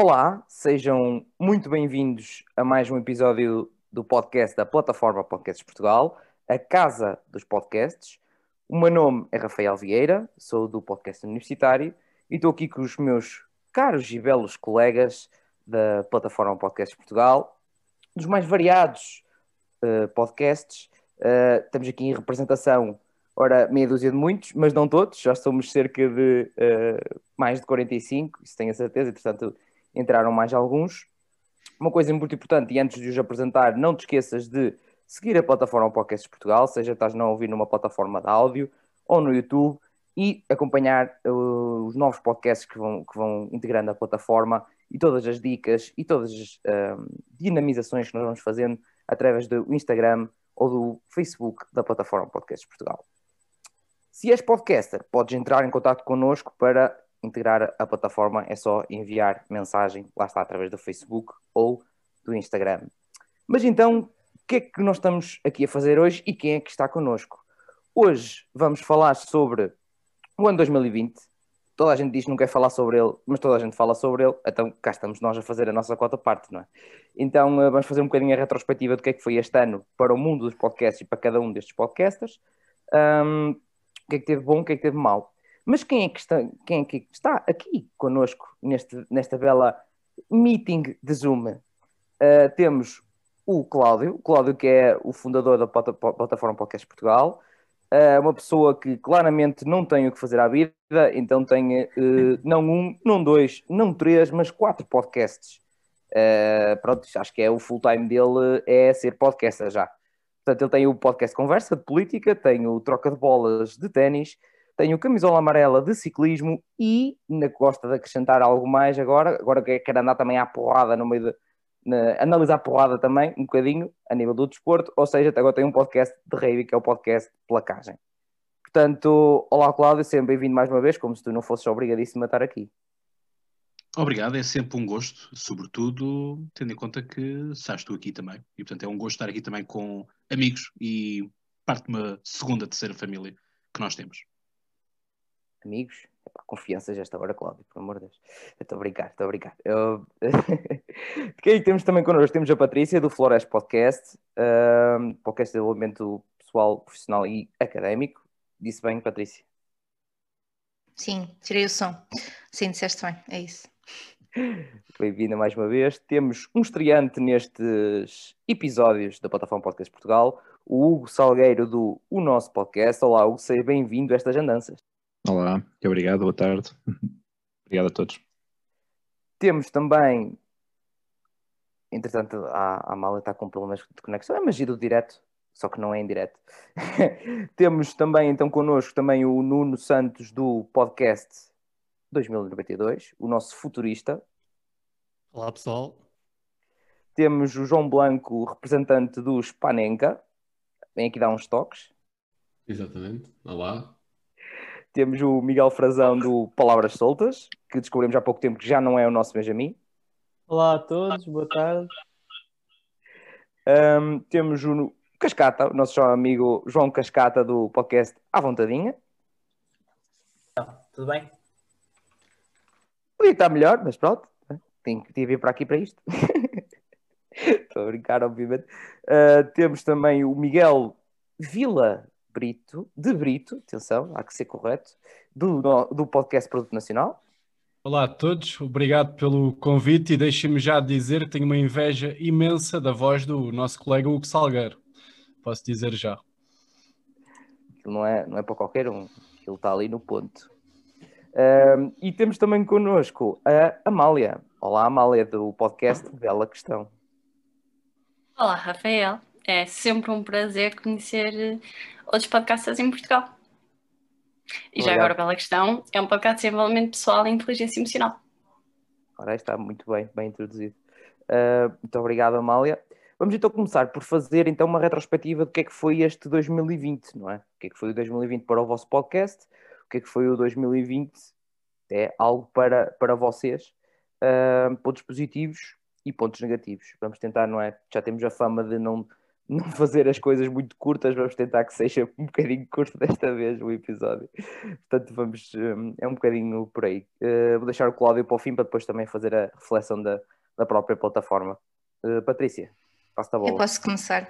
Olá, sejam muito bem-vindos a mais um episódio do podcast da plataforma Podcasts Portugal, a casa dos podcasts. O meu nome é Rafael Vieira, sou do podcast universitário e estou aqui com os meus caros e belos colegas da plataforma Podcasts Portugal, dos mais variados uh, podcasts. Uh, estamos aqui em representação, ora, meia dúzia de muitos, mas não todos, já somos cerca de uh, mais de 45, isso tenho a certeza, e portanto entraram mais alguns. Uma coisa muito importante, e antes de os apresentar, não te esqueças de seguir a plataforma Podcasts Portugal, seja estás a ouvir numa plataforma de áudio ou no YouTube, e acompanhar uh, os novos podcasts que vão, que vão integrando a plataforma e todas as dicas e todas as uh, dinamizações que nós vamos fazendo através do Instagram ou do Facebook da plataforma Podcasts Portugal. Se és podcaster, podes entrar em contato connosco para integrar a plataforma é só enviar mensagem, lá está, através do Facebook ou do Instagram. Mas então, o que é que nós estamos aqui a fazer hoje e quem é que está connosco? Hoje vamos falar sobre o ano 2020. Toda a gente diz que não quer falar sobre ele, mas toda a gente fala sobre ele, então cá estamos nós a fazer a nossa quarta parte, não é? Então eh, vamos fazer um bocadinho a retrospectiva do que é que foi este ano para o mundo dos podcasts e para cada um destes podcasters. Um, o que é que teve bom, o que é que teve mal. Mas quem é que está, quem é que está aqui connosco neste, nesta bela meeting de Zoom? Uh, temos o Cláudio, o Cláudio que é o fundador da plataforma Podcast Portugal, uh, uma pessoa que claramente não tem o que fazer à vida, então tem uh, não um, não dois, não três, mas quatro podcasts. Uh, pronto, acho que é o full time dele é ser podcaster já. Portanto, ele tem o podcast Conversa de Política, tem o Troca de Bolas de Ténis, tenho camisola amarela de ciclismo e ainda gosta de acrescentar algo mais agora, agora que quero andar também à porrada no meio de na, analisar a porrada também, um bocadinho, a nível do desporto, ou seja, agora tenho um podcast de rave, que é o podcast Placagem. Portanto, olá Cláudio, sempre bem-vindo mais uma vez, como se tu não fosses obrigadíssimo a estar aqui. Obrigado, é sempre um gosto, sobretudo tendo em conta que estás tu aqui também. E portanto é um gosto estar aqui também com amigos e parte de uma segunda, terceira família que nós temos amigos. Epá, confiança já esta hora, Cláudio, por amor de Deus. Estou a brincar, estou a brincar. Eu... Quem temos também connosco? Temos a Patrícia do Flores Podcast, um, podcast de desenvolvimento pessoal, profissional e académico. Disse bem, Patrícia? Sim, tirei o som. Sim, disseste bem, é isso. Bem-vinda mais uma vez. Temos um estreante nestes episódios da plataforma Podcast Portugal, o Hugo Salgueiro do O Nosso Podcast. Olá, Hugo, seja bem-vindo a estas andanças. Olá, obrigado, boa tarde. obrigado a todos. Temos também, entretanto, a, a Mala está com problemas de conexão, é magia do direto, só que não é em direto. Temos também então connosco também o Nuno Santos do podcast 2092, o nosso futurista. Olá pessoal. Temos o João Blanco, representante do Spanenka, vem aqui dar uns toques. Exatamente, olá. Temos o Miguel Frazão do Palavras Soltas, que descobrimos há pouco tempo que já não é o nosso Benjamin. Olá a todos, boa tarde. Um, temos o Cascata, o nosso amigo João Cascata do podcast À Vontadinha. tudo bem? Podia estar melhor, mas pronto. Tinha que vir para aqui para isto. Estou a brincar, obviamente. Uh, temos também o Miguel Vila Brito, de Brito, atenção, há que ser correto, do, do podcast Produto Nacional. Olá a todos, obrigado pelo convite e deixem-me já dizer que tenho uma inveja imensa da voz do nosso colega Hugo Salgueiro. Posso dizer já. Aquilo não é, não é para qualquer um, ele está ali no ponto. Um, e temos também connosco a Amália. Olá, Amália, do podcast Bela Questão. Olá, Rafael. É sempre um prazer conhecer outros podcasts em Portugal. E já agora, pela questão, é um podcast de desenvolvimento pessoal e inteligência emocional. Ora, está muito bem, bem introduzido. Uh, muito obrigado, Amália. Vamos então começar por fazer então uma retrospectiva do que é que foi este 2020, não é? O que é que foi o 2020 para o vosso podcast, o que é que foi o 2020, é algo para, para vocês, uh, pontos positivos e pontos negativos. Vamos tentar, não é? Já temos a fama de não não fazer as coisas muito curtas, vamos tentar que seja um bocadinho curto desta vez o episódio. Portanto, vamos, hum, é um bocadinho por aí. Uh, vou deixar o Cláudio para o fim para depois também fazer a reflexão da, da própria plataforma. Uh, Patrícia, passo a bola. Eu posso começar.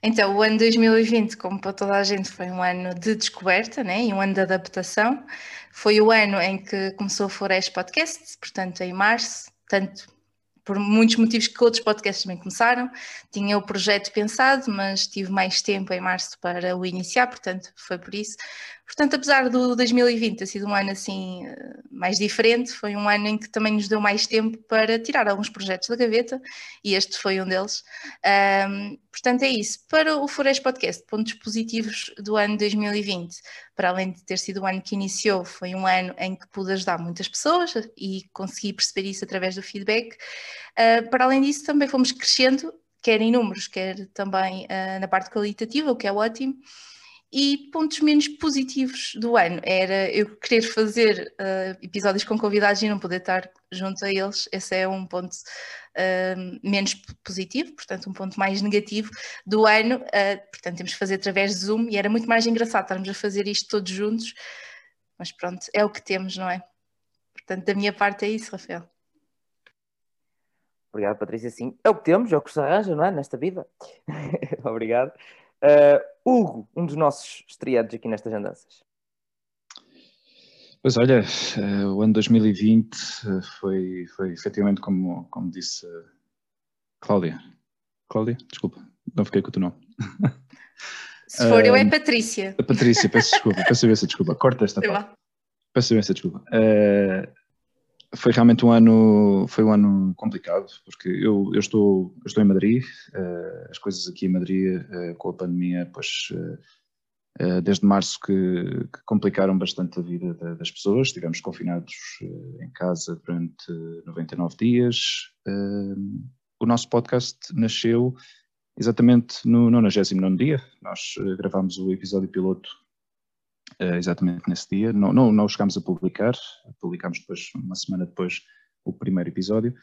Então, o ano 2020, como para toda a gente, foi um ano de descoberta né? e um ano de adaptação. Foi o ano em que começou a Flores Podcast, portanto, em março, tanto por muitos motivos que outros podcasts também começaram. Tinha o projeto pensado, mas tive mais tempo em março para o iniciar, portanto, foi por isso. Portanto, apesar do 2020 ter sido um ano assim mais diferente, foi um ano em que também nos deu mais tempo para tirar alguns projetos da gaveta e este foi um deles. Um, portanto, é isso. Para o Flores Podcast, pontos positivos do ano 2020, para além de ter sido o ano que iniciou, foi um ano em que pude ajudar muitas pessoas e consegui perceber isso através do feedback. Uh, para além disso, também fomos crescendo, quer em números, quer também uh, na parte qualitativa, o que é ótimo. E pontos menos positivos do ano era eu querer fazer uh, episódios com convidados e não poder estar junto a eles. Esse é um ponto uh, menos positivo, portanto, um ponto mais negativo do ano. Uh, portanto, temos que fazer através de Zoom e era muito mais engraçado estarmos a fazer isto todos juntos. Mas pronto, é o que temos, não é? Portanto, da minha parte é isso, Rafael. Obrigado, Patrícia. Sim, é o que temos, é o que se arranja, não é? Nesta vida. Obrigado. Uh, Hugo, um dos nossos estreados aqui nestas andanças. Pois olha, uh, o ano 2020 uh, foi, foi efetivamente como, como disse Cláudia. Cláudia? Desculpa, não fiquei com o teu nome. Se for eu é Patrícia. Patrícia, peço desculpa, peço imensa desculpa. Corta esta parte. Peço imensa desculpa foi realmente um ano, foi um ano complicado, porque eu, eu, estou, eu estou em Madrid, uh, as coisas aqui em Madrid uh, com a pandemia, pois uh, desde março que, que, complicaram bastante a vida das pessoas, estivemos confinados em casa durante 99 dias. o nosso podcast nasceu exatamente no 99 dia, nós gravámos o episódio piloto exatamente nesse dia. Não, não, não chegámos a publicar, publicámos depois, uma semana depois, o primeiro episódio.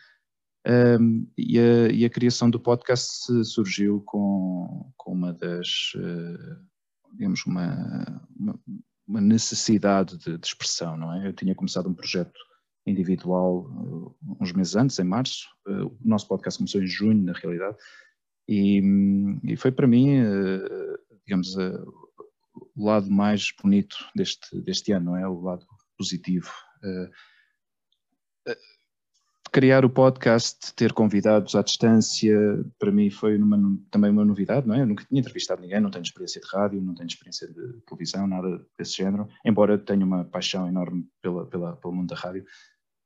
Um, e, a, e, a, criação do podcast surgiu com, com uma das, uh, digamos, uma, uma, uma necessidade de, de, expressão, não é? Eu tinha começado um projeto individual uh, uns meses antes, em março, uh, o nosso podcast começou em junho, na realidade, e, e foi para mim, digamos, o lado mais bonito deste, deste ano, não é? O lado positivo. Uh, criar o podcast, ter convidados à distância, para mim foi uma, também uma novidade, não é? Eu nunca tinha entrevistado ninguém, não tenho experiência de rádio, não tenho experiência de televisão, nada desse género, embora tenha uma paixão enorme pela, pela, pelo mundo da rádio.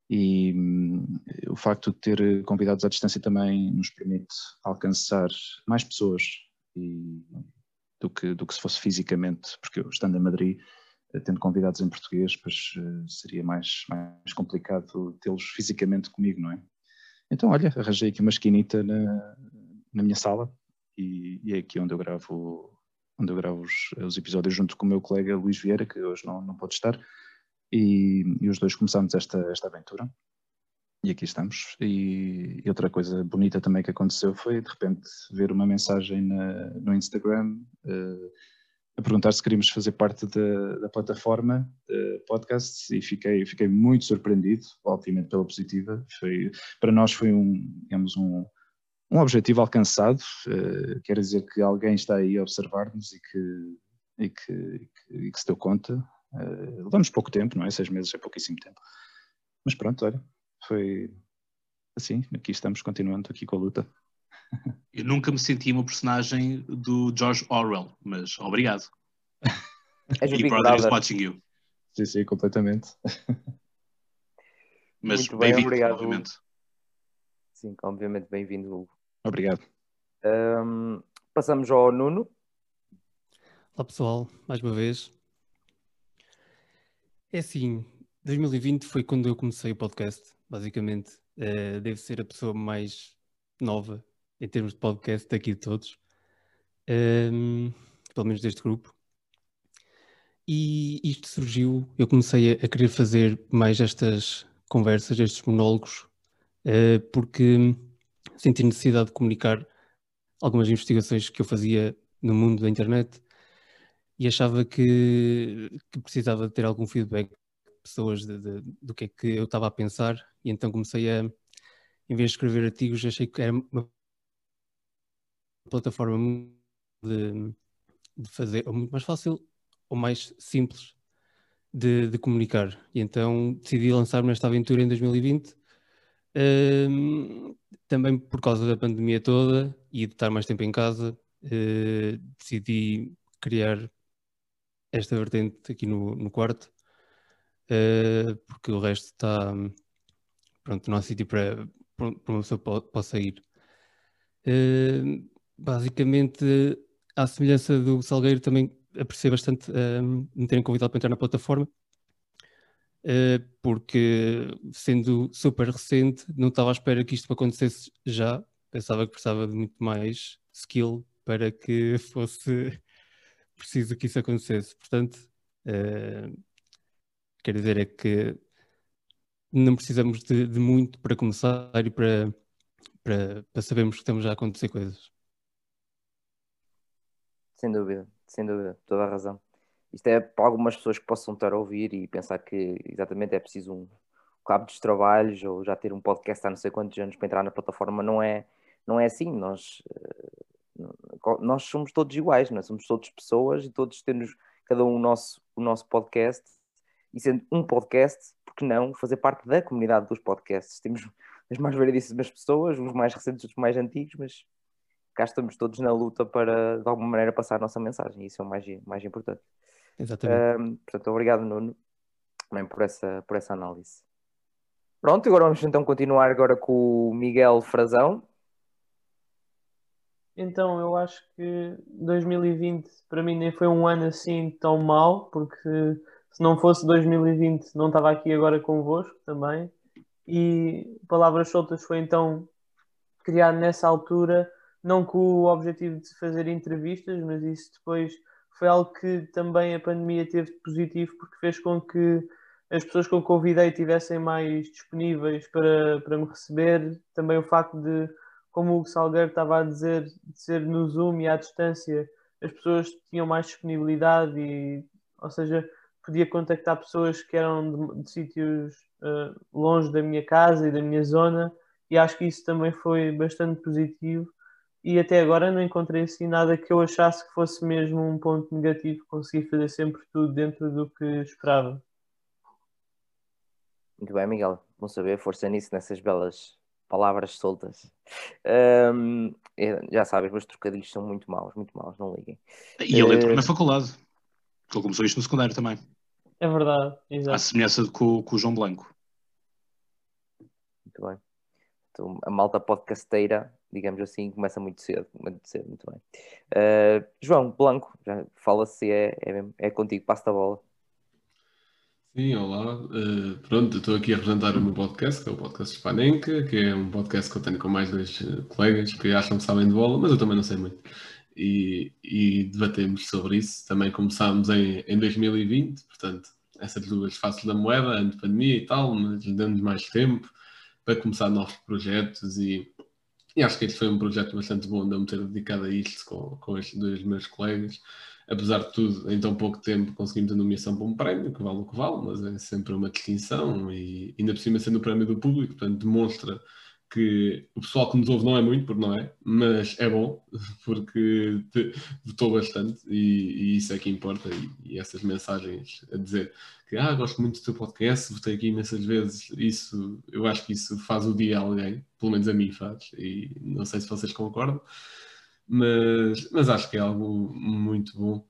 E hum, o facto de ter convidados à distância também nos permite alcançar mais pessoas e do que, do que se fosse fisicamente, porque eu estando em Madrid, eh, tendo convidados em português, pois eh, seria mais, mais complicado tê-los fisicamente comigo, não é? Então, olha, arranjei aqui uma esquinita na, na minha sala e, e, é aqui onde eu gravo, onde eu gravo os, os, episódios junto com o meu colega Luís Vieira, que hoje não, não pode estar, e, e os dois começamos esta, esta aventura. E aqui estamos. E, e, outra coisa bonita também que aconteceu foi, de repente, ver uma mensagem na, no Instagram uh, a perguntar se queríamos fazer parte da, da plataforma de podcasts e fiquei, fiquei muito surpreendido, obviamente pela positiva. Foi, para nós foi um, digamos, um, um objetivo alcançado. Uh, quer dizer que alguém está aí a observar-nos e que, e, que, e, que, e que se deu conta. Uh, levamos pouco tempo, não é? Seis meses é pouquíssimo tempo. Mas pronto, olha, foi assim, aqui estamos continuando aqui com a luta. Eu nunca me senti uma personagem do George Orwell, mas obrigado. És e Brother is watching you. Sim, sim, completamente. Mas bem-vindo, obviamente. Sim, obviamente bem-vindo, Hugo. Obrigado. Um, passamos ao Nuno. Olá pessoal, mais uma vez. É assim, 2020 foi quando eu comecei o podcast basicamente. Uh, deve ser a pessoa mais nova em termos de podcast daqui de todos, um, ehm, pelo menos deste grupo. E isto surgiu, eu comecei a, querer fazer mais estas conversas, estes monólogos, uh, porque senti necessidade de comunicar algumas investigações que eu fazia no mundo da internet e achava que, que precisava de ter algum feedback pessoas de, de, do que é que eu estava a pensar e então comecei a, em vez de escrever artigos, achei que era uma plataforma de, de fazer, ou muito mais fácil ou mais simples de, de comunicar. E então decidi lançar-me nesta aventura em 2020, um, também por causa da pandemia toda e de estar mais tempo em casa, uh, decidi criar esta vertente aqui no, no quarto, uh, porque o resto está, pronto, não há sítio para, para uma pessoa possa ir. Uh, basicamente, à semelhança do Salgueiro, também apreciei bastante uh, me terem convidado para entrar na plataforma, uh, porque sendo super recente, não estava à espera que isto acontecesse já. Pensava que precisava de muito mais skill para que fosse preciso que isso acontecesse. Portanto, uh, quero dizer é que não precisamos de, de muito para começar e para, para, para sabermos que estamos já a acontecer coisas. Sem dúvida, sem dúvida, toda a razão. Isto é para algumas pessoas que possam estar a ouvir e pensar que exatamente é preciso um cabo dos trabalhos ou já ter um podcast há não sei quantos anos para entrar na plataforma. Não é, não é assim. Nós, eh, nós somos todos iguais, nós é? somos todos pessoas e todos temos cada um o nosso, o nosso podcast. E sendo um podcast, por que não fazer parte da comunidade dos podcasts? Temos as mais variedíssimas pessoas, uns mais recentes, outros mais antigos, mas cá estamos todos na luta para, de alguma maneira, passar a nossa mensagem. Isso é o mais, mais importante. Exatamente. Um, portanto, obrigado, Nuno, também por essa, por essa análise. Pronto, agora vamos então continuar agora com o Miguel Frazão. Então, eu acho que 2020 para mim nem foi um ano assim tão mau, porque se não fosse 2020 não estava aqui agora convosco também. E Palavras Soltas foi então criado nessa altura não com o objetivo de fazer entrevistas, mas isso depois foi algo que também a pandemia teve de positivo, porque fez com que as pessoas que eu convidei tivessem mais disponíveis para, para me receber. Também o facto de, como o Salgueiro estava a dizer, de ser no Zoom e à distância, as pessoas tinham mais disponibilidade e, ou seja, podia contactar pessoas que eram de, de sítios uh, longe da minha casa e da minha zona e acho que isso também foi bastante positivo e até agora não encontrei assim nada que eu achasse que fosse mesmo um ponto negativo. Consegui fazer sempre tudo dentro do que esperava. Muito bem, Miguel. Bom saber, força nisso, nessas belas palavras soltas. Um, já sabes, meus trocadilhos são muito maus, muito maus, não liguem. E ele entrou uh... na faculdade. Ele começou isto no secundário também. É verdade, exato. À semelhança com, com o João Blanco. Muito bem. Então, a malta podcasteira digamos assim, começa muito cedo, muito cedo, muito bem. Uh, João Blanco, já fala-se, é, é, é contigo, passa a bola. Sim, olá. Uh, pronto, estou aqui a apresentar o meu podcast, que é o podcast Spanenka, que é um podcast que eu tenho com mais dois eh, colegas que acham que sabem de bola, mas eu também não sei muito. E, e debatemos sobre isso. Também começámos em, em 2020, portanto, essas duas faces da moeda, antes da pandemia e tal, mas dando mais tempo para começar novos projetos e e acho que este foi um projeto bastante bom de eu me ter dedicado a isto com, com estes dois meus colegas. Apesar de tudo, em tão pouco tempo conseguimos a nomeação para um prémio, que vale o que vale, mas é sempre uma distinção e ainda por cima sendo o prémio do público, portanto demonstra que o pessoal que nos ouve não é muito, porque não é, mas é bom, porque votou bastante e, e, isso é que importa. E, e, essas mensagens a dizer que ah, gosto muito do teu podcast, votei aqui imensas vezes, isso eu acho que isso faz o dia a alguém, pelo menos a mim faz, e não sei se vocês concordam, mas, mas acho que é algo muito bom.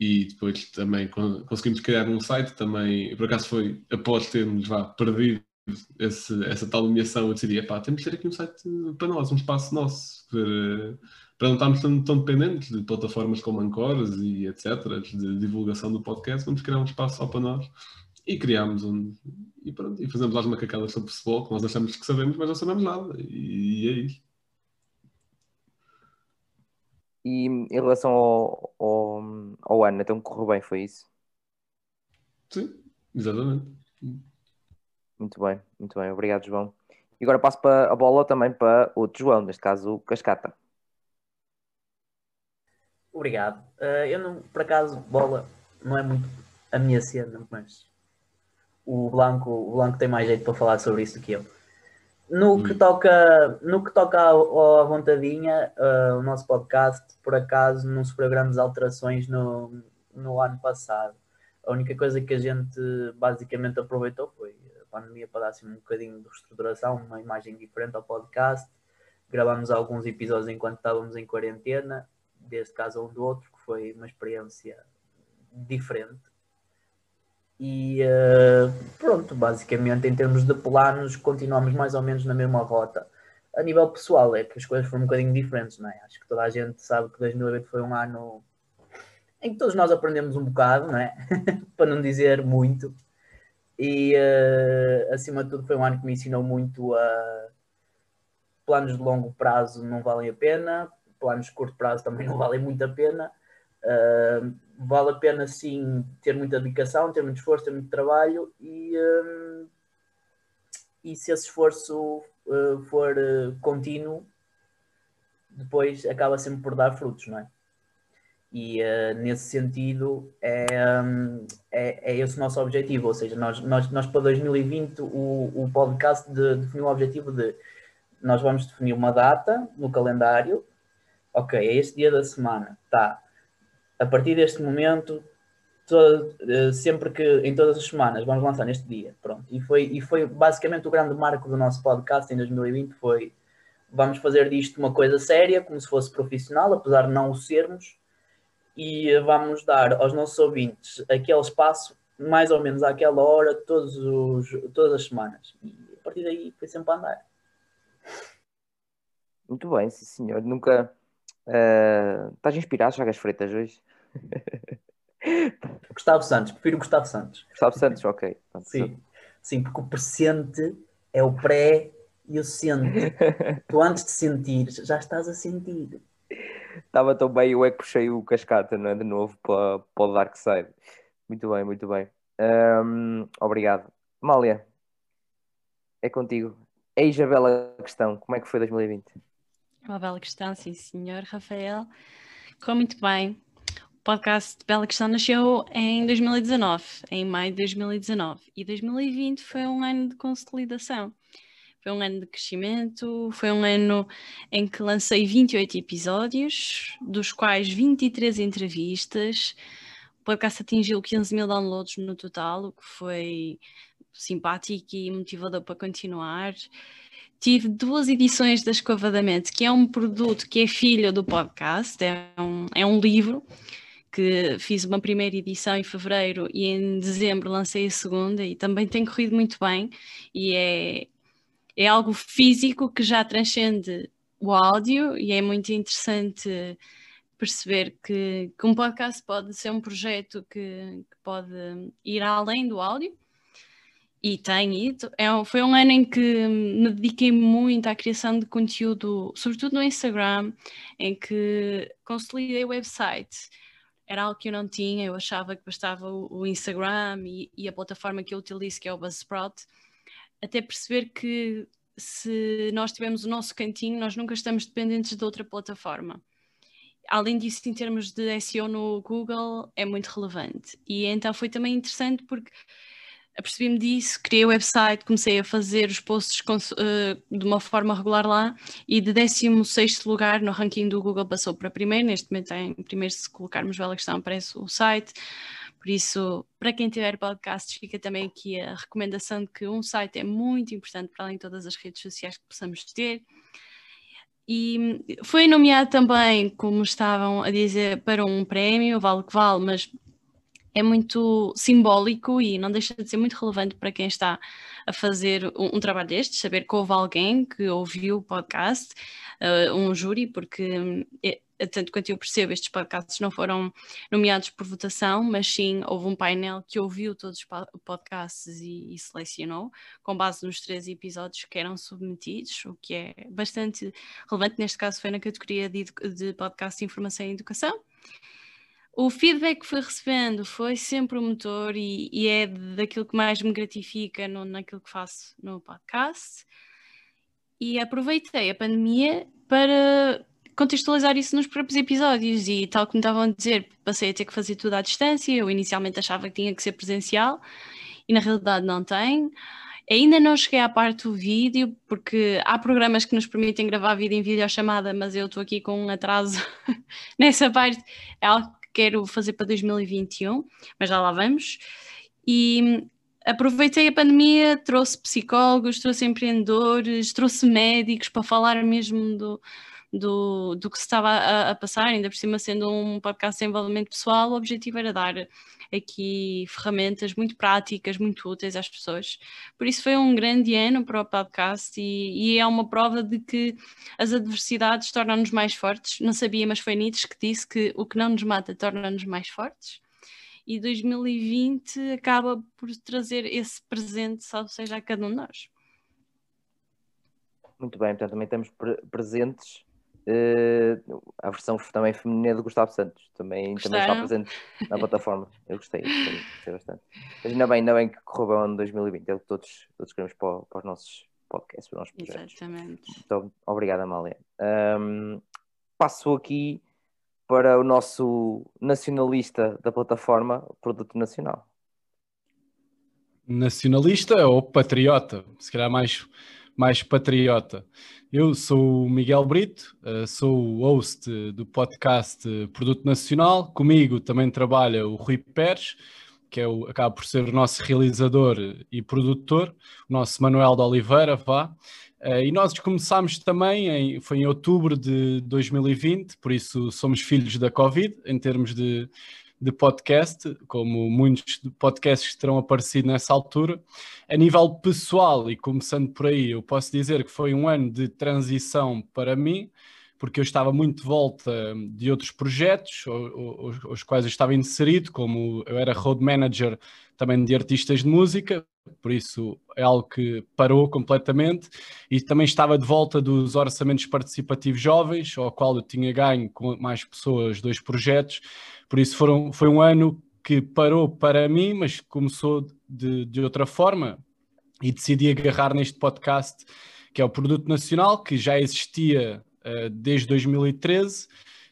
E depois também conseguimos criar um site também, por acaso foi após termos vá, perdido esse, essa tal nomeação, eu decidi, pá, temos de ter aqui um site para nós, um espaço nosso, para, para não estarmos tão, tão, dependentes de plataformas como Ancores e etc., de divulgação do podcast, vamos criar um espaço só para nós. E criámos um. E pronto, e fazemos lá uma cacada sobre futebol, que nós achamos que sabemos, mas não sabemos nada. E, e é isso. E em relação ao, ao, ao ano, então correu bem, foi isso? Sim, exatamente. Muito bem, muito bem, obrigado, João. E agora passo para a bola também para outro João, neste caso o Cascata. Obrigado. Uh, eu não, por acaso, bola não é muito a minha cena, mas o Blanco, o Blanco tem mais jeito para falar sobre isso do que eu. No hum. que toca, no que toca à vontadinha, uh, o nosso podcast, por acaso, não sofreu grandes alterações no, no ano passado. A única coisa que a gente basicamente aproveitou foi pandemia para dar assim, um bocadinho de reestruturação, uma imagem diferente ao podcast. Gravamos alguns episódios enquanto estávamos em quarentena, deste caso um do outro, que foi uma experiência diferente. E uh, pronto, basicamente em termos de planos, continuamos mais ou menos na mesma rota. A nível pessoal, é que as coisas foram um bocadinho diferentes, não é? Acho que toda a gente sabe que 2020 foi um ano em que todos nós aprendemos um bocado, não é? Para não dizer muito. E uh, acima de tudo, foi um ano que me ensinou muito a planos de longo prazo não valem a pena, planos de curto prazo também não valem muito a pena. Uh, vale a pena sim ter muita dedicação, ter muito esforço, ter muito trabalho e, um, e se esse esforço uh, for uh, contínuo, depois acaba sempre por dar frutos, não é? E uh, nesse sentido é, um, é, é esse o nosso objetivo, ou seja, nós, nós, nós para 2020 o, o podcast de, definiu o objetivo de nós vamos definir uma data no calendário, ok, é este dia da semana, tá, a partir deste momento, todo, eh, sempre que em todas as semanas vamos lançar neste dia, pronto. E foi, e foi basicamente o grande marco do nosso podcast em 2020 foi vamos fazer disto uma coisa séria, como se fosse profissional, apesar de não o sermos, e vamos dar aos nossos ouvintes aquele espaço mais ou menos àquela hora, todos os, todas as semanas. E a partir daí foi sempre a andar. Muito bem, sim senhor. Nunca, Uh, estás inspirado, Chagas Freitas, hoje? Gustavo Santos, prefiro Gustavo Santos. Gustavo Santos, ok. Sim, sim, porque o presente é o pré e o sente. tu antes de sentir, já estás a sentir. Estava tão bem, eu é que puxei o cascata, não é? De novo para, para o Dark Side. Muito bem, muito bem. Um, obrigado. Mália, é contigo. Eis a bela questão, como é que foi 2020? Uma bela questão, sim, senhor Rafael. Correu muito bem. O podcast Bela Questão nasceu em 2019, em maio de 2019, e 2020 foi um ano de consolidação. Foi um ano de crescimento, foi um ano em que lancei 28 episódios, dos quais 23 entrevistas. O podcast atingiu 15 mil downloads no total, o que foi simpático e motivador para continuar tive duas edições da Escova da Mente, que é um produto que é filho do podcast, é um, é um livro que fiz uma primeira edição em fevereiro e em dezembro lancei a segunda e também tem corrido muito bem e é, é algo físico que já transcende o áudio e é muito interessante perceber que, que um podcast pode ser um projeto que, que pode ir além do áudio e tem ido. É, foi um ano em que me dediquei muito à criação de conteúdo, sobretudo no Instagram, em que consolidei o website. Era algo que eu não tinha, eu achava que bastava o, o Instagram e, e, a plataforma que eu utilizo, que é o Buzzsprout, até perceber que se nós tivermos o nosso cantinho, nós nunca estamos dependentes de outra plataforma. Além disso, em termos de SEO no Google, é muito relevante. E então foi também interessante porque apercebi-me disso, criei o website, comecei a fazer os posts uh, de uma forma regular lá e de 16 lugar no ranking do Google passou para primeiro. Neste momento, em primeiro, se colocarmos Bela Questão, aparece o site. Por isso, para quem tiver podcasts, fica também aqui a recomendação de que um site é muito importante para além de todas as redes sociais que possamos ter. E foi nomeado também, como estavam a dizer, para um prémio, vale que vale, mas é muito simbólico e não deixa de ser muito relevante para quem está a fazer um, um trabalho destes, saber que houve alguém que ouviu o podcast, uh, um júri, porque é, tanto quanto eu percebo, estes podcasts não foram nomeados por votação, mas sim houve um painel que ouviu todos os podcasts e, e, selecionou, com base nos três episódios que eram submetidos, o que é bastante relevante. Neste caso, foi na categoria de, de podcast de informação e educação o feedback que fui recebendo foi sempre o motor e, e, é daquilo que mais me gratifica no, naquilo que faço no podcast. E aproveitei a pandemia para contextualizar isso nos próprios episódios e tal como estavam a dizer, passei a ter que fazer tudo à distância, eu inicialmente achava que tinha que ser presencial e na realidade não tem. Ainda não cheguei à parte do vídeo, porque há programas que nos permitem gravar vídeo em videochamada, mas eu estou aqui com um atraso nessa parte. É algo quero fazer para 2021, mas já lá vamos. E aproveitei a pandemia, trouxe psicólogos, trouxe empreendedores, trouxe médicos para falar mesmo do, do, do que se estava a, a, passar, ainda por cima sendo um podcast de desenvolvimento pessoal, o objetivo era dar aqui ferramentas muito práticas, muito úteis às pessoas. Por isso foi um grande ano para o podcast e, e é uma prova de que as adversidades tornam-nos mais fortes. Não sabia, mas foi Nietzsche que disse que o que não nos mata torna-nos mais fortes. E 2020 acaba por trazer esse presente, salvo seja a cada um de nós. Muito bem, portanto também estamos pre presentes Uh, a versão também feminina do Gustavo Santos também, também está presente na plataforma. Eu gostei, gostei, gostei, bastante. Mas ainda bem, ainda bem que correu bem o ano 2020. É o que todos, todos queremos para, para os nossos podcasts, para os nossos projetos. Exatamente. Então, obrigado, Amália. Um, passo aqui para o nosso nacionalista da plataforma Produto Nacional. Nacionalista ou patriota? Se calhar mais, mais patriota. Eu sou o Miguel Brito, eh, sou o host do podcast Produto Nacional. Comigo também trabalha o Rui Pérez, que é o, acaba por ser o nosso realizador e produtor, o nosso Manuel de Oliveira, vá. Eh, e nós começámos também, em, foi em outubro de 2020, por isso somos filhos da Covid, em termos de, de podcast, como muitos podcasts que terão aparecido nessa altura. A nível pessoal, e começando por aí, eu posso dizer que foi um ano de transição para mim, porque eu estava muito de volta de outros projetos, os, quais eu estava inserido, como eu era road manager também de artistas de música, por isso é algo que parou completamente, e também estava de volta dos orçamentos participativos jovens, ao qual eu tinha ganho com mais pessoas dois projetos, por isso foram, foi um ano que parou para mim, mas começou de, de outra forma. E decidi agarrar neste podcast que é o Produto Nacional, que já existia desde 2013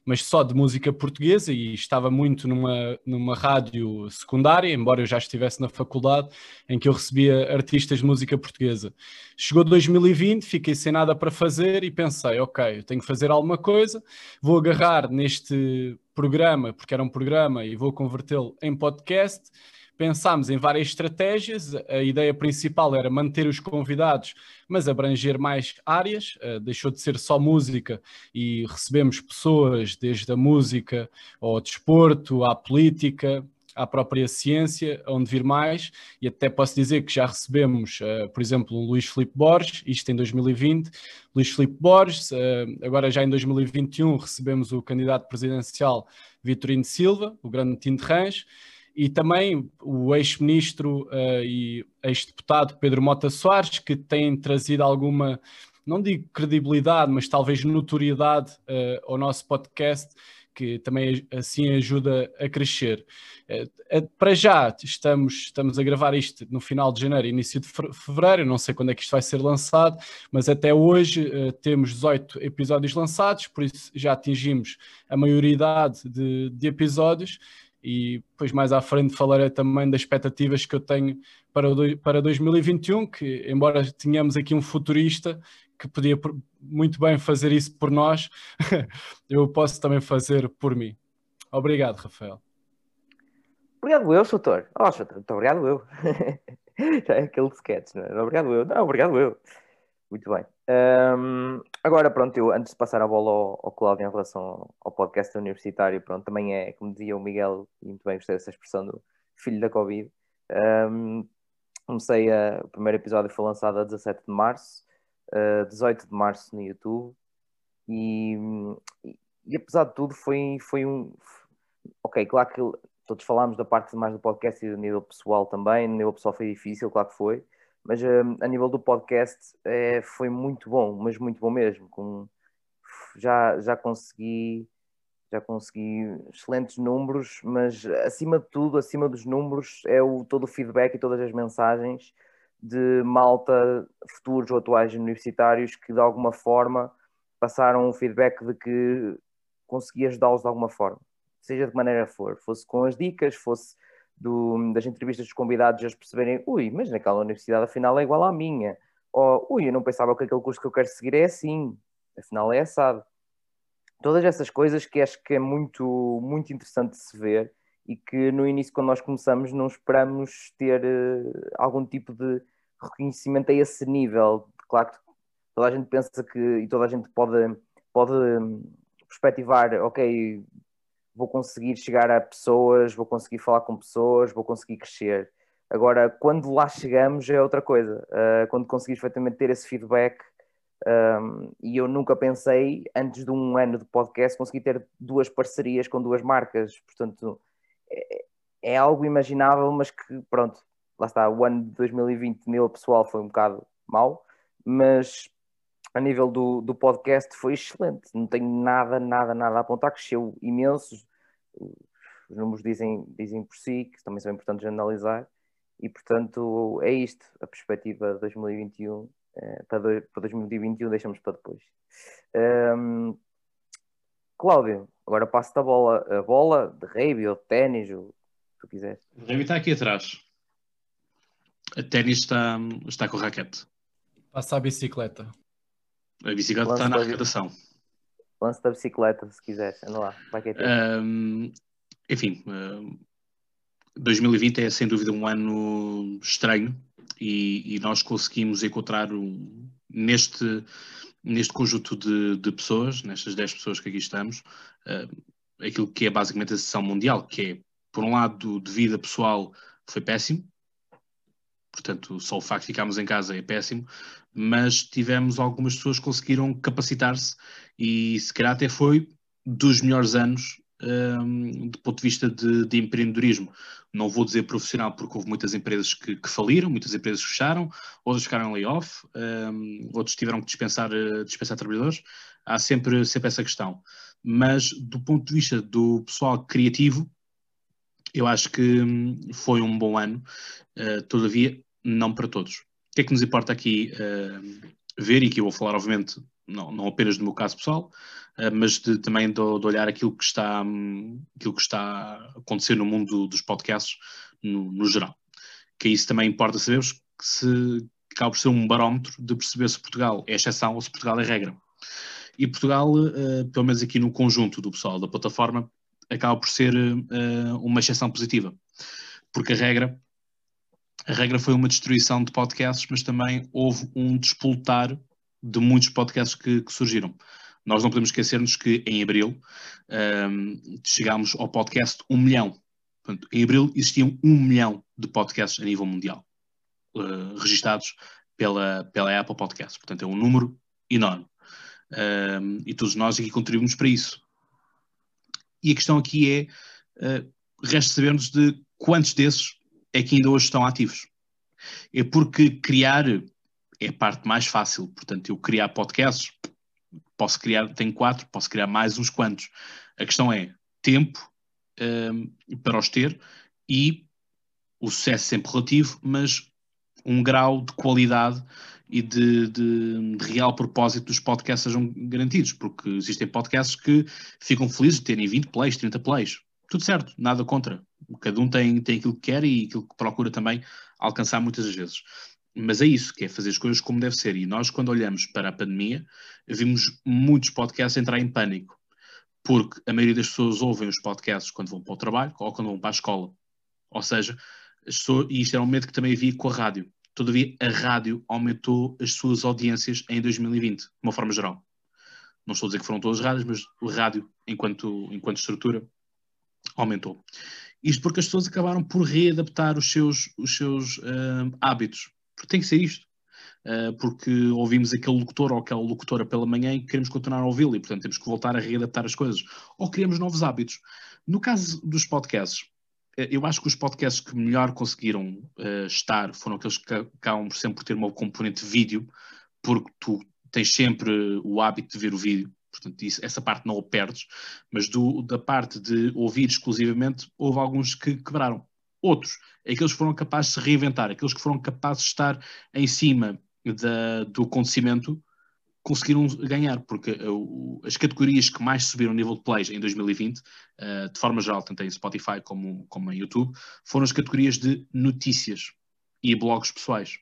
mas só de música portuguesa e estava muito numa, numa rádio secundária, embora eu já estivesse na faculdade, em que eu recebia artistas de música portuguesa. Chegou 2020, fiquei sem nada para fazer e pensei, ok, eu tenho que fazer alguma coisa, vou agarrar neste programa, porque era um programa, e vou convertê-lo em podcast pensámos em várias estratégias. A ideia principal era manter os convidados, mas abranger mais áreas. Uh, deixou de ser só música e recebemos pessoas desde a música ao desporto, à política, à própria ciência, onde vir mais, e até posso dizer que já recebemos, uh, por exemplo, o Luís Filipe Borges, isto em 2020, Luís Filipe Borges, uh, agora já em 2021 recebemos o candidato presidencial Vitorino Silva, o grande Tinto Rãs, e também o ex-ministro uh, e ex-deputado Pedro Mota Soares, que tem trazido alguma, não digo credibilidade, mas talvez notoriedade uh, ao nosso podcast, que também assim ajuda a crescer. Uh, para já, estamos, estamos a gravar isto no final de janeiro, início de fevereiro, não sei quando é que isto vai ser lançado, mas até hoje temos 18 episódios lançados, por isso já atingimos a maioridade de, de episódios e depois mais à frente falarei também das expectativas que eu tenho para, para 2021, que embora tenhamos aqui um futurista que podia muito bem fazer isso por nós, eu posso também fazer por mim. Obrigado, Rafael. Obrigado eu, Soutor. Oh, Soutor, muito obrigado eu. Já é aquele sketch, não é? Obrigado eu. Não, obrigado eu. Muito bem. Um, agora, pronto, eu, antes de passar a bola ao, ao Cláudio em relação ao, ao, podcast universitário, pronto, também é, como dizia o Miguel, e muito bem gostei dessa expressão do filho da Covid. Um, comecei a, o primeiro episódio foi lançado a 17 de março, uh, 18 de março no YouTube, e, e, e, apesar de tudo foi, foi um. Ok, claro que todos falámos da parte mais do podcast e do nível pessoal também, no nível pessoal foi difícil, claro que foi mas uh, a nível do podcast uh, foi muito bom, mas muito bom mesmo. Com, já, já consegui já consegui excelentes números, mas acima de tudo, acima dos números, é o, todo o feedback e todas as mensagens de malta, futuros ou atuais universitários, que de alguma forma passaram um feedback de que consegui ajudá-los de alguma forma, seja de maneira for, fosse com as dicas, fosse do, das entrevistas dos convidados eles perceberem, ui, mas naquela universidade afinal é igual à minha, ou ui, eu não pensava que aquele curso que eu quero seguir é assim, afinal é assado. Todas essas coisas que acho que é muito, muito interessante de se ver e que no início, quando nós começamos, não esperamos ter uh, algum tipo de reconhecimento a esse nível. Claro que toda a gente pensa que, e toda a gente pode, pode hum, perspectivar, ok, vou conseguir chegar a pessoas, vou conseguir falar com pessoas, vou conseguir crescer. Agora, quando lá chegamos é outra coisa. Uh, quando conseguimos efetivamente ter esse feedback, um, e eu nunca pensei, antes de um ano de podcast, conseguir ter duas parcerias com duas marcas. Portanto, é, é algo imaginável, mas que, pronto, lá está. O ano de 2020, nível pessoal, foi um bocado mau, mas a nível do, do podcast foi excelente. Não tenho nada, nada, nada a apontar. Cresceu imenso. Os números dizem, dizem por si, que também são importantes de analisar. E, portanto, é isto. A perspectiva de 2021 eh, para, do, para 2021 deixamos para depois. Um, Cláudio, agora passo-te a bola, a bola de rugby ou de ténis, o que tu quiseres. O rugby está aqui atrás. A ténis está, está com o raquete. Passa a bicicleta. A bicicleta Lance está na arrecadação. Lance da bicicleta, se quiseres. Anda lá, vai que é um, Enfim, um, 2020 é sem dúvida um ano estranho e, e nós conseguimos encontrar um, neste, neste conjunto de, de, pessoas, nestas 10 pessoas que aqui estamos, uh, aquilo que é basicamente a sessão mundial, que é, por um lado, de vida pessoal foi péssimo, portanto, só o facto de ficarmos em casa é péssimo, mas tivemos algumas pessoas que conseguiram capacitar-se e se calhar até foi dos melhores anos um, do ponto de vista de, de, empreendedorismo. Não vou dizer profissional, porque houve muitas empresas que, que faliram, muitas empresas fecharam, outras ficaram em layoff, um, outros tiveram que dispensar, uh, dispensar trabalhadores. Há sempre, sempre essa questão. Mas do ponto de vista do pessoal criativo, eu acho que hum, foi um bom ano, uh, todavia, não para todos. O que é que nos importa aqui uh, ver, e que eu vou falar, obviamente, não, não apenas do meu caso pessoal, uh, mas de, também de, de, olhar aquilo que, está, aquilo que está a acontecer no mundo dos podcasts no, no geral. Que isso também importa sabermos que se acaba por ser um barómetro de perceber se Portugal é exceção ou se Portugal é regra. E Portugal, uh, pelo menos aqui no conjunto do pessoal da plataforma, acaba por ser uma exceção positiva. Porque a regra, a regra foi uma destruição de podcasts, mas também houve um despoltar de muitos podcasts que, que surgiram. Nós não podemos esquecer-nos que em abril um, chegámos ao podcast 1 milhão. Portanto, em abril existiam 1 milhão de podcasts a nível mundial uh, registados pela, pela Apple Podcasts. Portanto, é um número enorme. Um, e todos nós aqui contribuímos para isso. E a questão aqui é: uh, resta sabermos de quantos desses é que ainda hoje estão ativos. É porque criar é a parte mais fácil. Portanto, eu criar podcasts, posso criar, tenho quatro, posso criar mais uns quantos. A questão é tempo um, para os ter e o sucesso sempre relativo, mas um grau de qualidade e de, de, de, real propósito dos podcasts sejam garantidos, porque existem podcasts que ficam felizes de terem 20 plays, 30 plays. Tudo certo, nada contra. Cada um tem, tem aquilo que quer e aquilo que procura também alcançar muitas vezes mas é isso, que é fazer as coisas como deve ser. E nós, quando olhamos para a pandemia, vimos muitos podcasts entrar em pânico, porque a maioria das pessoas ouvem os podcasts quando vão para o trabalho ou quando vão para a escola. Ou seja, pessoas, e isto era um momento que também havia com a rádio. Todavia, a rádio aumentou as suas audiências em 2020, de uma forma geral. Não estou a dizer que foram todas rádios, mas o rádio, enquanto, enquanto estrutura, aumentou. Isto porque as pessoas acabaram por readaptar os seus, os seus uh, hábitos porque tem que ser isto. Uh, porque ouvimos aquele locutor ou aquela locutora pela manhã e queremos continuar a ouvi-lo e, portanto, temos que voltar a readaptar as coisas. Ou criamos novos hábitos. No caso dos podcasts, uh, eu acho que os podcasts que melhor conseguiram uh, estar foram aqueles que acabam sempre por ter uma componente vídeo, porque tu tens sempre o hábito de ver o vídeo. Portanto, isso, essa parte não a perdes, mas do, da parte de ouvir exclusivamente, houve alguns que quebraram. Outros, aqueles que foram capazes de se reinventar, aqueles que foram capazes de estar em cima da, do acontecimento, conseguiram ganhar, porque uh, as categorias que mais subiram o nível de plays em 2020, uh, de forma geral, tanto em Spotify como, como em YouTube, foram as categorias de notícias e blogs pessoais.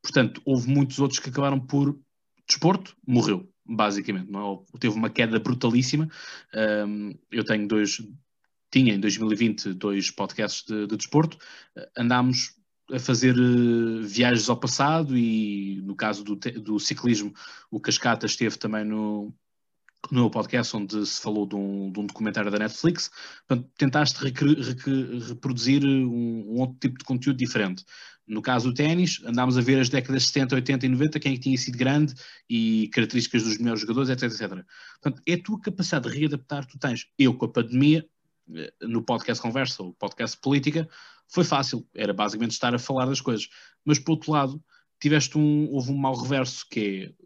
Portanto, houve muitos outros que acabaram por desporto, morreu, basicamente. Não é? Teve uma queda brutalíssima. Um, eu tenho dois, tinha em 2020 dois podcasts de, de desporto. Andámos a fazer uh, viagens ao passado e no caso do, do, ciclismo o Cascata esteve também no, no podcast onde se falou de um, de um documentário da Netflix, Portanto, tentaste reproduzir um, um, outro tipo de conteúdo diferente. No caso do ténis, andámos a ver as décadas 70, 80 e 90, quem é que tinha sido grande e características dos melhores jogadores, etc, etc. Portanto, é a tua capacidade de readaptar, tu tens. Eu, com a pandemia, eh, no podcast Conversa, o podcast Política, foi fácil, era basicamente estar a falar das coisas. Mas, por outro lado, tiveste um, houve um mau reverso, que é,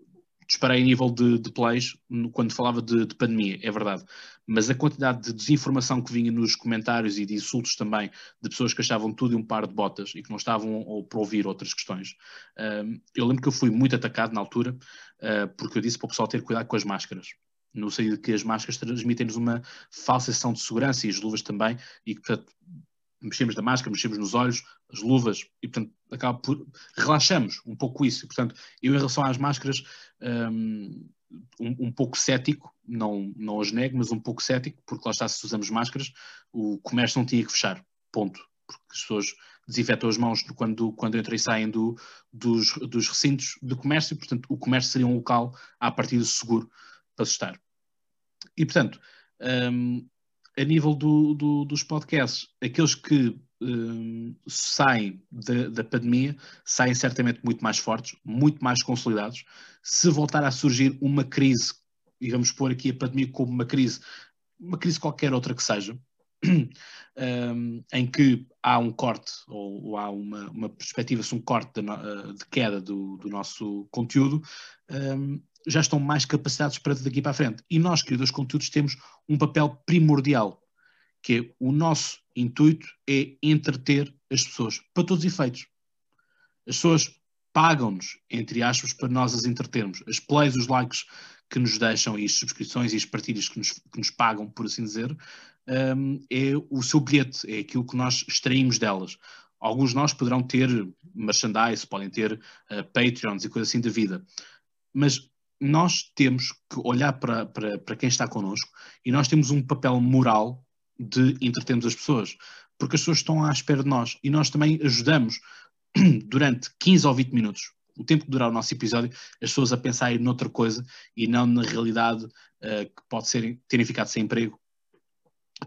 disparei em nível de, de plays quando falava de, de, pandemia, é verdade. Mas a quantidade de desinformação que vinha nos comentários e de insultos também de pessoas que achavam tudo e um par de botas e que não estavam para ouvir outras questões. Eu lembro que eu fui muito atacado na altura, uh, porque eu disse para o pessoal ter cuidado com as máscaras no sentido de que as máscaras transmitem-nos uma falsa sensação de segurança e as luvas também, e que, portanto, mexemos da máscara, mexemos nos olhos, as luvas, e portanto acaba por. relaxamos um pouco isso. E, portanto, eu em relação às máscaras, um, um, um, pouco cético, não, não as nego, mas um pouco cético, porque lá está, se usamos máscaras, o comércio não tinha que fechar. Ponto. Porque as pessoas desinfetam as mãos quando, quando entram e saem do, dos, dos recintos de comércio, e, portanto, o comércio seria um local a partir seguro para se estar. E, portanto, um, a nível do, do, dos podcasts, aqueles que um, saem da, da, pandemia saem certamente muito mais fortes, muito mais consolidados. Se voltar a surgir uma crise, e vamos pôr aqui a pandemia como uma crise, uma crise qualquer outra que seja, um, em que há um corte ou, ou há uma, uma perspectiva-se um corte de, de queda do, do, nosso conteúdo, um, já estão mais capacitados para daqui para a frente. E nós, criadores de conteúdos, temos um papel primordial, que é o nosso intuito é entreter as pessoas, para todos os efeitos. As pessoas pagam-nos, entre aspas, para nós as entretermos. As plays, os likes que nos deixam e as subscrições e as partilhas que nos, que nos pagam, por assim dizer, um, é o seu bilhete, é aquilo que nós extraímos delas. Alguns de nós poderão ter merchandise, podem ter uh, Patreons e coisas assim da vida. Mas nós temos que olhar para, para, para quem está connosco e nós temos um papel moral de entretermos as pessoas, porque as pessoas estão à espera de nós e nós também ajudamos durante 15 ou 20 minutos, o tempo que durar o nosso episódio, as pessoas a pensarem noutra coisa e não na realidade uh, que pode ser terem ficado sem emprego,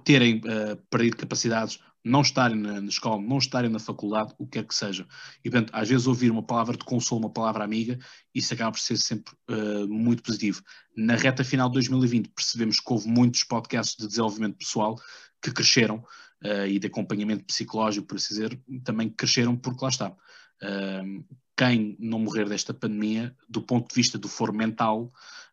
terem uh, perdido capacidades, não estarem na, na, escola, não estarem na faculdade, o que quer que seja. E, portanto, às vezes ouvir uma palavra de consolo, uma palavra amiga, isso acaba por ser sempre uh, muito positivo. Na reta final de 2020 percebemos que houve muitos podcasts de desenvolvimento pessoal que cresceram uh, e de acompanhamento psicológico, por assim dizer, também cresceram porque lá está. Uh, quem não morrer desta pandemia, do ponto de vista do foro mental,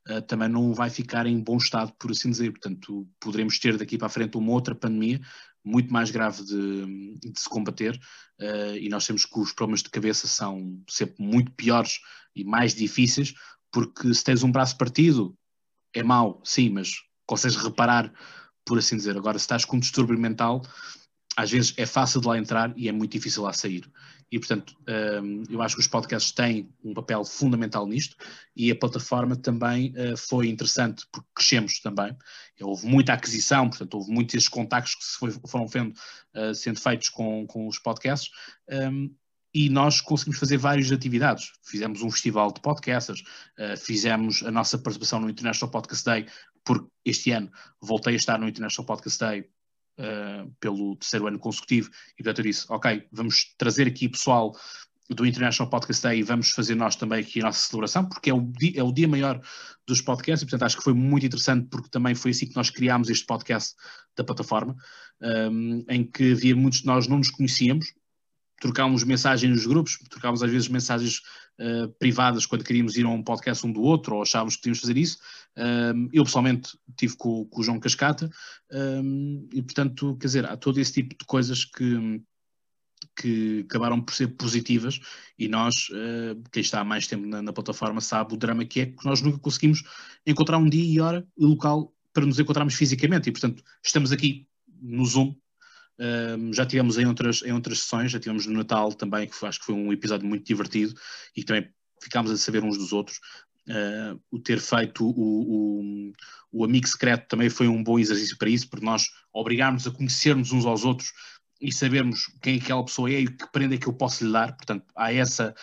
uh, também não vai ficar em bom estado, por assim dizer. Portanto, poderemos ter daqui para a frente uma outra pandemia muito mais grave de, de se combater uh, e nós temos que os problemas de cabeça são sempre muito piores e mais difíceis, porque se tens um braço partido é mau, sim, mas consegues reparar, por assim dizer. Agora, se estás com um distúrbio mental, às vezes é fácil de lá entrar e é muito difícil lá sair. E, portanto, um, eu acho que os podcasts têm um papel fundamental nisto e a plataforma também uh, foi interessante porque crescemos também. Houve muita aquisição, portanto, houve muitos contactos que foi, foram vendo, uh, sendo feitos com, com os podcasts. Um, e nós conseguimos fazer várias atividades. Fizemos um festival de podcasts, uh, fizemos a nossa participação no International Podcast Day, porque este ano voltei a estar no International Podcast Day uh, pelo terceiro ano consecutivo, e portanto eu disse, ok, vamos trazer aqui pessoal do International Podcast Day e vamos fazer nós também aqui a nossa celebração, porque é o dia, é o dia maior dos podcasts, e portanto acho que foi muito interessante, porque também foi assim que nós criámos este podcast da plataforma, um, em que havia muitos de nós não nos conhecíamos, trocávamos mensagens nos grupos, trocávamos às vezes mensagens uh, privadas quando queríamos ir a um podcast um do outro, ou achávamos que de fazer isso. Um, eu pessoalmente tive com, com o João Cascata, um, e portanto, quer dizer, há todo esse tipo de coisas que, que acabaram por ser positivas e nós, uh, quem está há mais tempo na, na, plataforma, sabe o drama que é que nós nunca conseguimos encontrar um dia e hora e local para nos encontrarmos fisicamente e, portanto, estamos aqui no Zoom. Uh, já tivemos em outras, em outras sessões, já tivemos no Natal também, que foi, acho que foi um episódio muito divertido e também ficámos a saber uns dos outros. Uh, o ter feito o, o, o, amigo secreto também foi um bom exercício para isso, porque nós obrigarmos a conhecermos uns aos outros e sabermos quem aquela pessoa é e que prenda é que eu posso lhe dar. Portanto, há essa.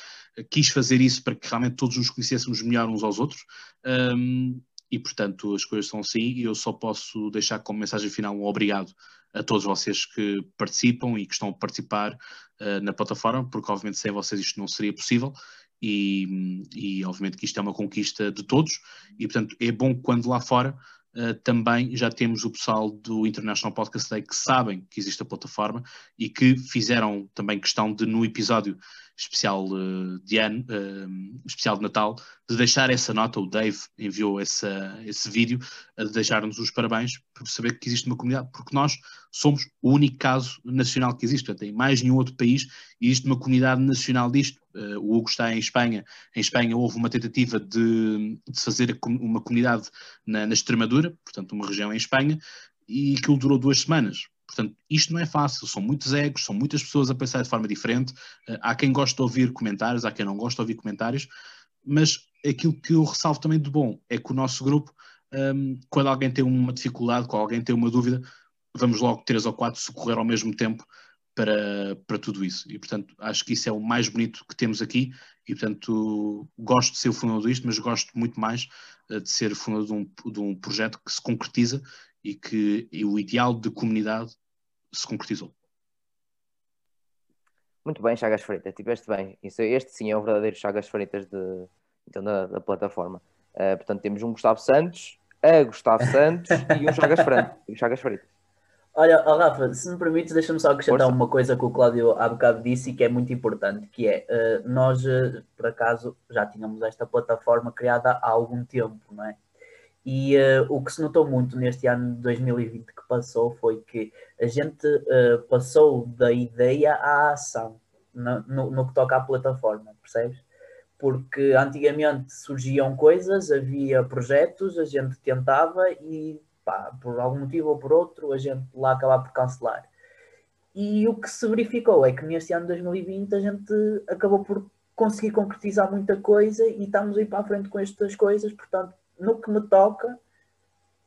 Quis fazer isso para que realmente todos nos conhecêssemos melhor uns aos outros. Um, e, portanto, as coisas são assim. E eu só posso deixar como mensagem final um obrigado a todos vocês que participam e que estão a participar uh, na plataforma, porque, obviamente, sem vocês isto não seria possível. E, e, obviamente que isto é uma conquista de todos e portanto é bom quando lá fora Uh, também já temos o pessoal do International Podcast Day que sabem que existe a plataforma e que fizeram também questão de, no episódio especial uh, de ano, uh, especial de Natal, de deixar essa nota. O Dave enviou essa, esse vídeo a deixar-nos os parabéns por saber que existe uma comunidade, porque nós somos o único caso nacional que existe. Portanto, em mais nenhum outro país existe uma comunidade nacional disto. Uh, o Hugo está em Espanha. Em Espanha houve uma tentativa de, de fazer uma comunidade na, na Extremadura, portanto, uma região em Espanha, e aquilo durou duas semanas Portanto, isto não é fácil, são muitos egos, são muitas pessoas a pensar de forma diferente. Uh, há quem goste de ouvir comentários, há quem não goste de ouvir comentários, mas aquilo que eu ressalvo também de bom é que o nosso grupo, ehm, quando alguém tem uma dificuldade, quando alguém tem uma dúvida, vamos logo três ou quatro socorrer ao mesmo tempo para, para tudo isso. E, portanto, acho que isso é o mais bonito que temos aqui. E, portanto, gosto de ser o fundador disto, mas gosto muito mais uh, de ser fundador de um, de um projeto que se concretiza e que e o ideal de comunidade se concretizou. Muito bem, Chagas Freitas, tiveste bem. Isso, este sim é o verdadeiro Chagas Freitas de, então, da, da plataforma. Uh, portanto, temos um Gustavo Santos, a Gustavo Santos e um Chagas, Freitas, Chagas Freitas. Olha, oh Rafa, se me permites, deixa-me só acrescentar Força. uma coisa que o Cláudio há bocado disse e que é muito importante, que é, uh, nós, uh, por acaso, já tínhamos esta plataforma criada há algum tempo, não é? E uh, o que se notou muito neste ano de 2020 que passou foi que a gente uh, passou da ideia à ação no, no, no, que toca à plataforma, percebes? Porque antigamente surgiam coisas, havia projetos, a gente tentava e pá, por algum motivo ou por outro a gente lá acabava por cancelar. E o que se verificou é que neste ano de 2020 a gente acabou por conseguir concretizar muita coisa e estamos aí para a frente com estas coisas, portanto no que me toca,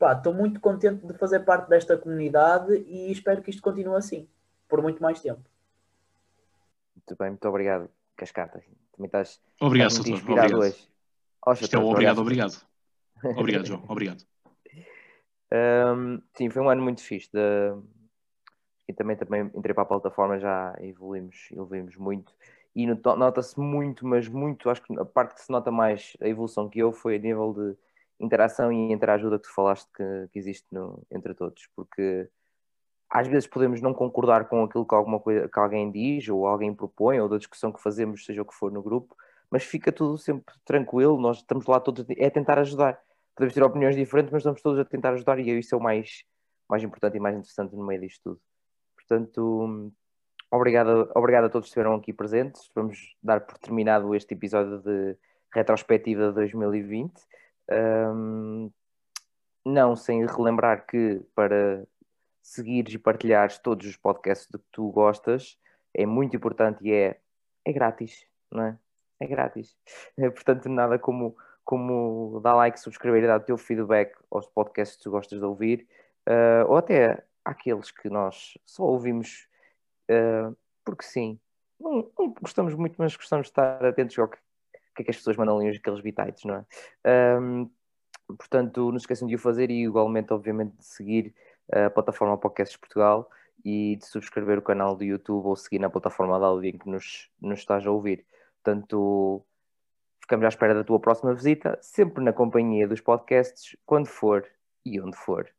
estou muito contente de fazer parte desta comunidade e espero que isto continue assim, por muito mais tempo. Muito bem, muito obrigado, Cascata. Também estás, obrigado, estás muito inspirado obrigado. hoje. Oh, isto é o obrigado, obrigado. Obrigado, João. Obrigado. Um, sim, foi um ano muito fixe. De... E também, também entrei para a plataforma, já evoluímos, evoluímos muito e nota-se muito, mas muito, acho que a parte que se nota mais a evolução que eu foi a nível de interação e interajuda que tu falaste que, que existe no, entre todos, porque às vezes podemos não concordar com aquilo que, alguma coisa, que alguém diz ou alguém propõe ou da discussão que fazemos, seja o que for no grupo, mas fica tudo sempre tranquilo, nós estamos lá todos, é tentar ajudar. Podemos ter opiniões diferentes, mas estamos todos a tentar ajudar e isso é o mais, mais importante e mais interessante no meio disto tudo. Portanto, obrigado, obrigado a todos que estiveram aqui presentes. Vamos dar por terminado este episódio de retrospectiva de 2020. Um, não sem relembrar que para seguires e partilhares todos os podcasts de que tu gostas é muito importante e é, é grátis, não é? É grátis. É, portanto, nada como, como dar like, subscrever e dar o teu feedback aos podcasts que tu gostas de ouvir, uh, ou até aqueles que nós só ouvimos uh, porque sim. Não, não, gostamos muito, mas gostamos de estar atentos ao que que é que as pessoas mandam ali aqueles bitites, não é? Um, portanto, não se esqueçam de o fazer e igualmente, obviamente, de seguir a plataforma Podcasts Portugal e de subscrever o canal do YouTube ou seguir na plataforma de áudio em que nos, nos estás a ouvir. Portanto, ficamos à espera da tua próxima visita, sempre na companhia dos podcasts, quando for e onde for.